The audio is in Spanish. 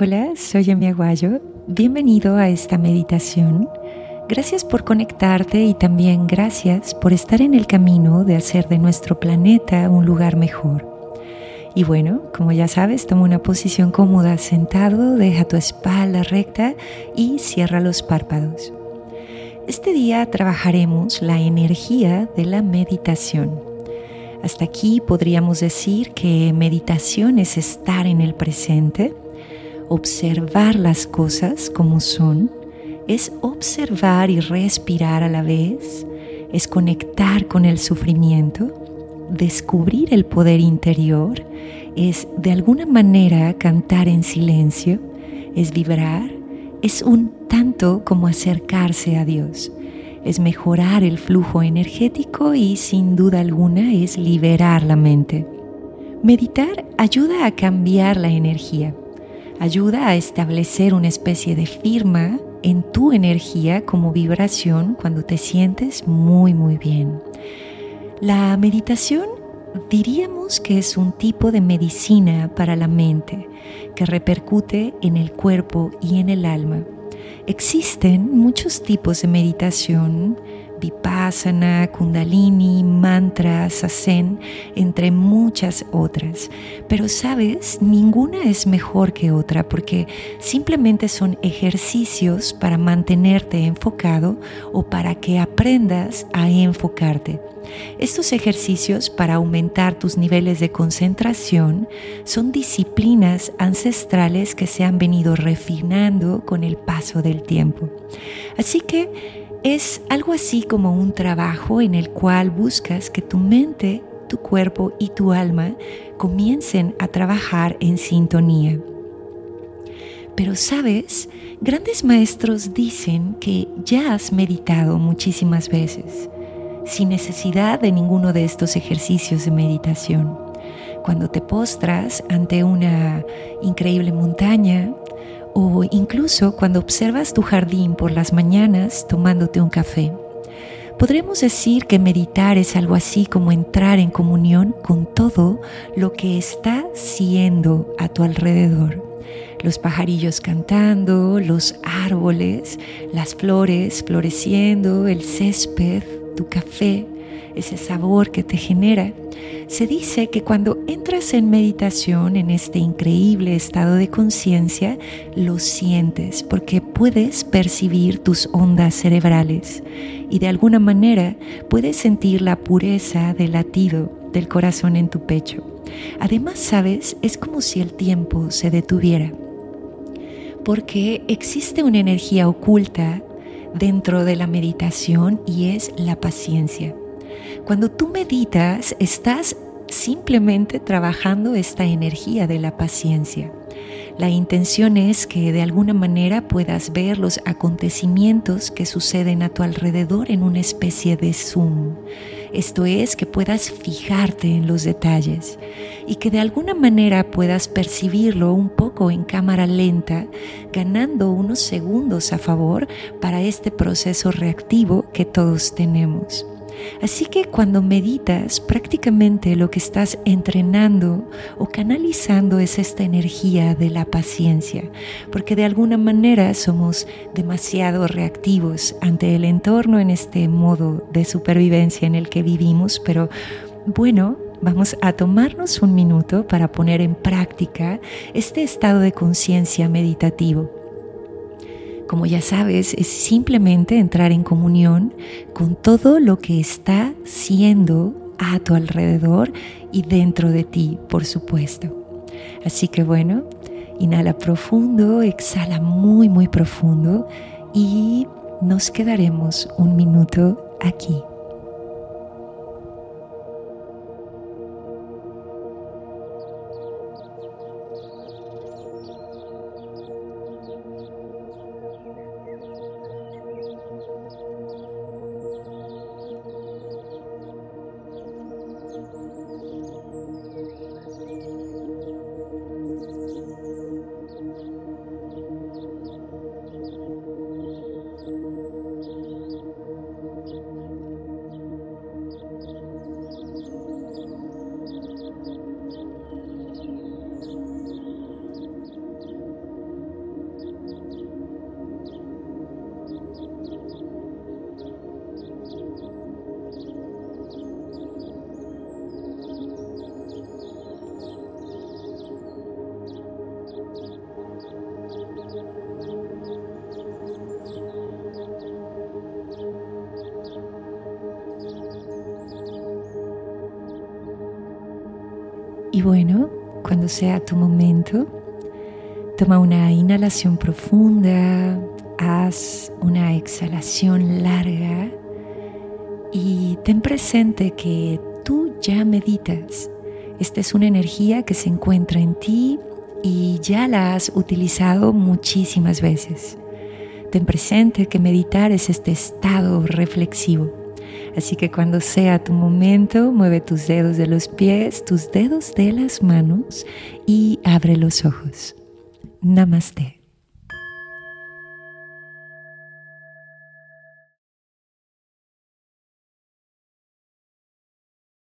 Hola, soy Emi Aguayo. Bienvenido a esta meditación. Gracias por conectarte y también gracias por estar en el camino de hacer de nuestro planeta un lugar mejor. Y bueno, como ya sabes, toma una posición cómoda sentado, deja tu espalda recta y cierra los párpados. Este día trabajaremos la energía de la meditación. Hasta aquí podríamos decir que meditación es estar en el presente, observar las cosas como son, es observar y respirar a la vez, es conectar con el sufrimiento, descubrir el poder interior, es de alguna manera cantar en silencio, es vibrar, es un tanto como acercarse a Dios, es mejorar el flujo energético y sin duda alguna es liberar la mente. Meditar ayuda a cambiar la energía ayuda a establecer una especie de firma en tu energía como vibración cuando te sientes muy muy bien. La meditación diríamos que es un tipo de medicina para la mente que repercute en el cuerpo y en el alma. Existen muchos tipos de meditación vipassana, kundalini, mantras, sasen, entre muchas otras. Pero sabes, ninguna es mejor que otra porque simplemente son ejercicios para mantenerte enfocado o para que aprendas a enfocarte. Estos ejercicios para aumentar tus niveles de concentración son disciplinas ancestrales que se han venido refinando con el paso del tiempo. Así que es algo así como un trabajo en el cual buscas que tu mente, tu cuerpo y tu alma comiencen a trabajar en sintonía. Pero sabes, grandes maestros dicen que ya has meditado muchísimas veces, sin necesidad de ninguno de estos ejercicios de meditación. Cuando te postras ante una increíble montaña, o incluso cuando observas tu jardín por las mañanas tomándote un café. Podremos decir que meditar es algo así como entrar en comunión con todo lo que está siendo a tu alrededor. Los pajarillos cantando, los árboles, las flores floreciendo, el césped, tu café, ese sabor que te genera. Se dice que cuando entras en meditación, en este increíble estado de conciencia, lo sientes porque puedes percibir tus ondas cerebrales y de alguna manera puedes sentir la pureza del latido del corazón en tu pecho. Además, sabes, es como si el tiempo se detuviera porque existe una energía oculta dentro de la meditación y es la paciencia. Cuando tú meditas, estás simplemente trabajando esta energía de la paciencia. La intención es que de alguna manera puedas ver los acontecimientos que suceden a tu alrededor en una especie de zoom. Esto es que puedas fijarte en los detalles y que de alguna manera puedas percibirlo un poco en cámara lenta, ganando unos segundos a favor para este proceso reactivo que todos tenemos. Así que cuando meditas, prácticamente lo que estás entrenando o canalizando es esta energía de la paciencia, porque de alguna manera somos demasiado reactivos ante el entorno en este modo de supervivencia en el que vivimos, pero bueno, vamos a tomarnos un minuto para poner en práctica este estado de conciencia meditativo como ya sabes, es simplemente entrar en comunión con todo lo que está siendo a tu alrededor y dentro de ti, por supuesto. Así que bueno, inhala profundo, exhala muy, muy profundo y nos quedaremos un minuto aquí. Y bueno, cuando sea tu momento, toma una inhalación profunda, haz una exhalación larga y ten presente que tú ya meditas. Esta es una energía que se encuentra en ti y ya la has utilizado muchísimas veces. Ten presente que meditar es este estado reflexivo. Así que cuando sea tu momento, mueve tus dedos de los pies, tus dedos de las manos y abre los ojos. Namaste.